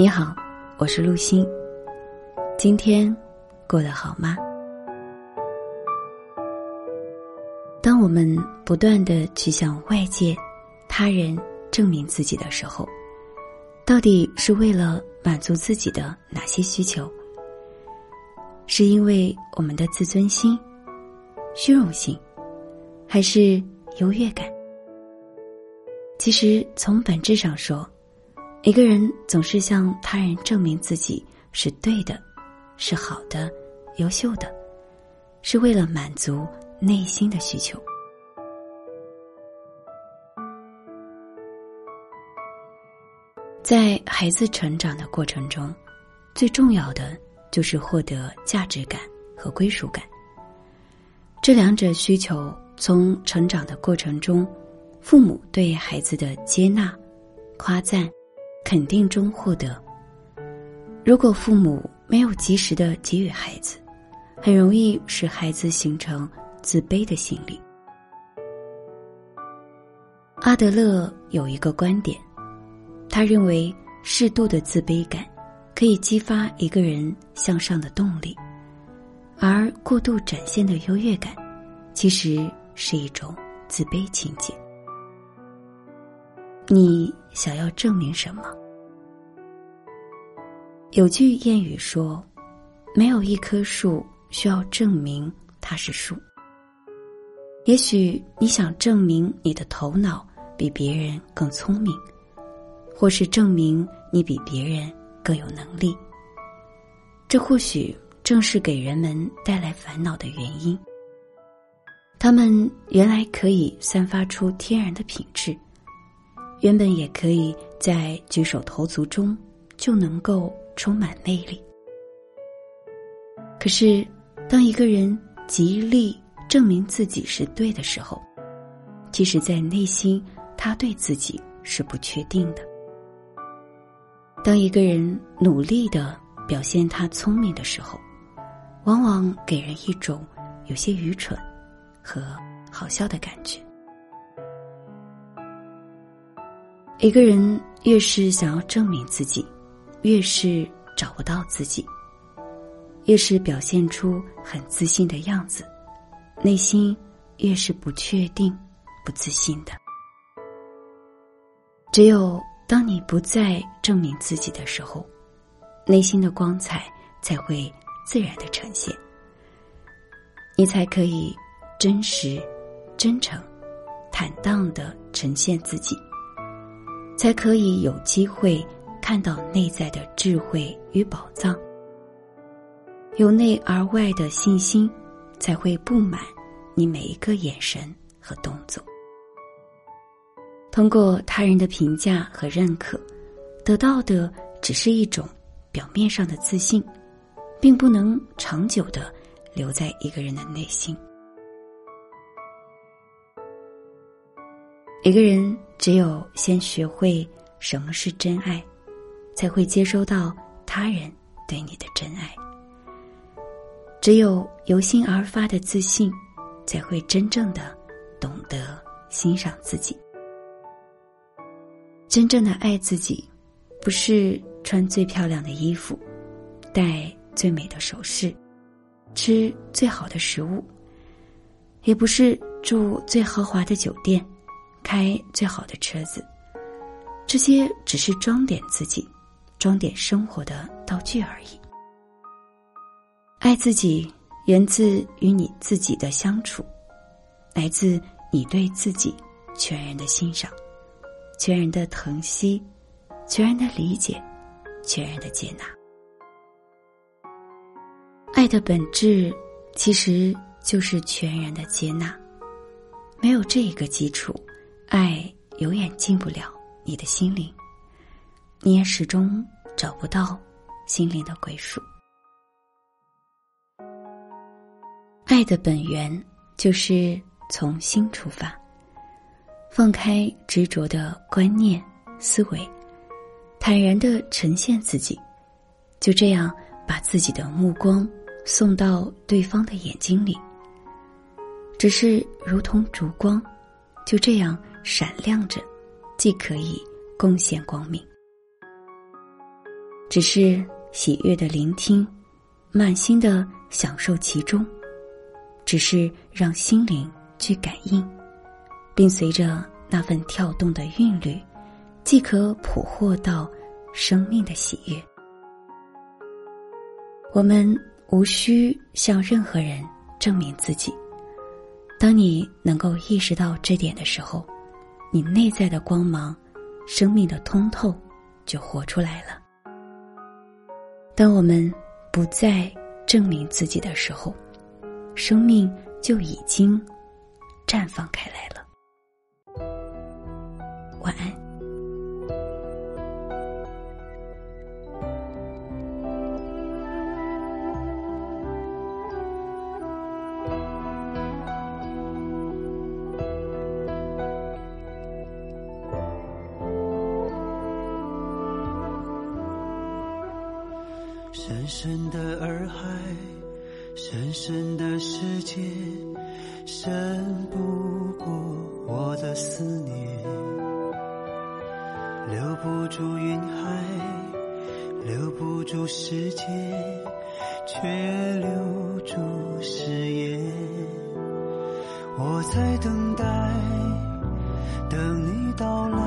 你好，我是陆欣。今天过得好吗？当我们不断的去向外界、他人证明自己的时候，到底是为了满足自己的哪些需求？是因为我们的自尊心、虚荣心，还是优越感？其实从本质上说。一个人总是向他人证明自己是对的，是好的，优秀的，是为了满足内心的需求。在孩子成长的过程中，最重要的就是获得价值感和归属感。这两者需求从成长的过程中，父母对孩子的接纳、夸赞。肯定中获得。如果父母没有及时的给予孩子，很容易使孩子形成自卑的心理。阿德勒有一个观点，他认为适度的自卑感可以激发一个人向上的动力，而过度展现的优越感，其实是一种自卑情节。你想要证明什么？有句谚语说：“没有一棵树需要证明它是树。”也许你想证明你的头脑比别人更聪明，或是证明你比别人更有能力。这或许正是给人们带来烦恼的原因。他们原来可以散发出天然的品质。原本也可以在举手投足中就能够充满魅力，可是当一个人极力证明自己是对的时候，即使在内心他对自己是不确定的。当一个人努力的表现他聪明的时候，往往给人一种有些愚蠢和好笑的感觉。一个人越是想要证明自己，越是找不到自己，越是表现出很自信的样子，内心越是不确定、不自信的。只有当你不再证明自己的时候，内心的光彩才会自然的呈现，你才可以真实、真诚、坦荡的呈现自己。才可以有机会看到内在的智慧与宝藏。由内而外的信心，才会布满你每一个眼神和动作。通过他人的评价和认可，得到的只是一种表面上的自信，并不能长久的留在一个人的内心。一个人只有先学会什么是真爱，才会接收到他人对你的真爱。只有由心而发的自信，才会真正的懂得欣赏自己。真正的爱自己，不是穿最漂亮的衣服，戴最美的首饰，吃最好的食物，也不是住最豪华的酒店。开最好的车子，这些只是装点自己、装点生活的道具而已。爱自己源自与你自己的相处，来自你对自己全然的欣赏、全然的疼惜、全然的理解、全然的接纳。爱的本质其实就是全然的接纳，没有这一个基础。爱永远进不了你的心灵，你也始终找不到心灵的归属。爱的本源就是从心出发，放开执着的观念思维，坦然的呈现自己，就这样把自己的目光送到对方的眼睛里，只是如同烛光，就这样。闪亮着，既可以贡献光明。只是喜悦的聆听，满心的享受其中，只是让心灵去感应，并随着那份跳动的韵律，即可捕获到生命的喜悦。我们无需向任何人证明自己。当你能够意识到这点的时候，你内在的光芒、生命的通透就活出来了。当我们不再证明自己的时候，生命就已经绽放开来了。晚安。深深的洱海，深深的世界，深不过我的思念。留不住云海，留不住世界，却留住誓言。我在等待，等你到，来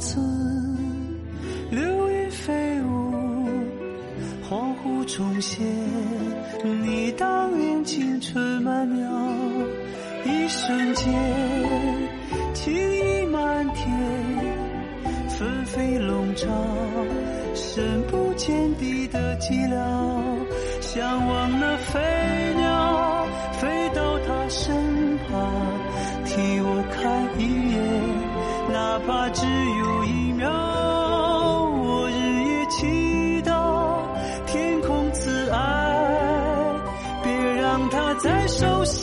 多少次流云飞舞，恍惚重现你当年青春曼妙，一瞬间情意漫天，纷飞笼罩，深不见底的寂寥，向往那飞鸟飞到他身旁，替我看一眼。哪怕只有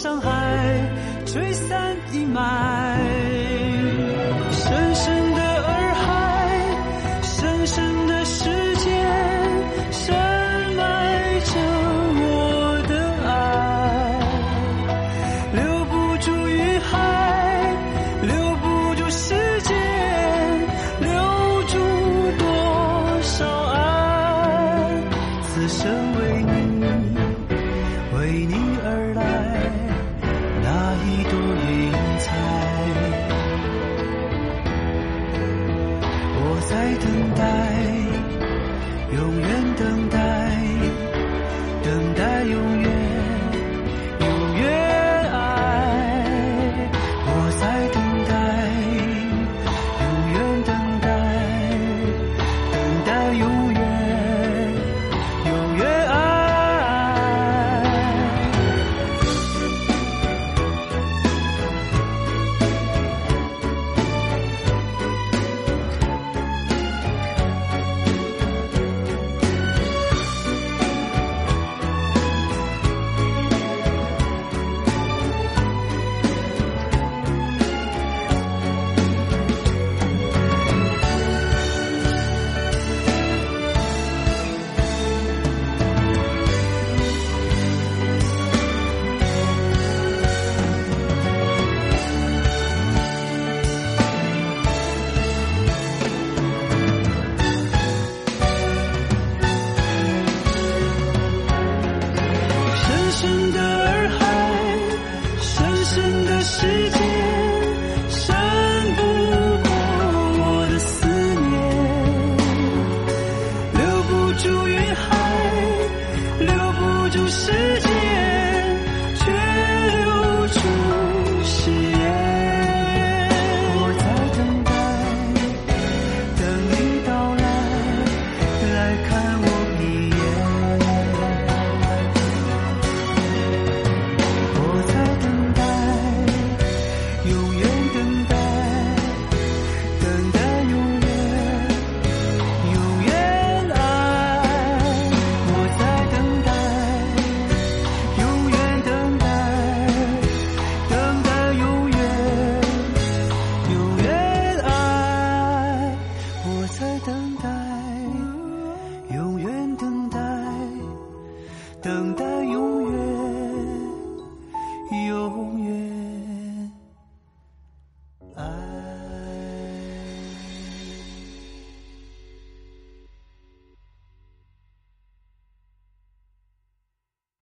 伤害，吹散阴霾。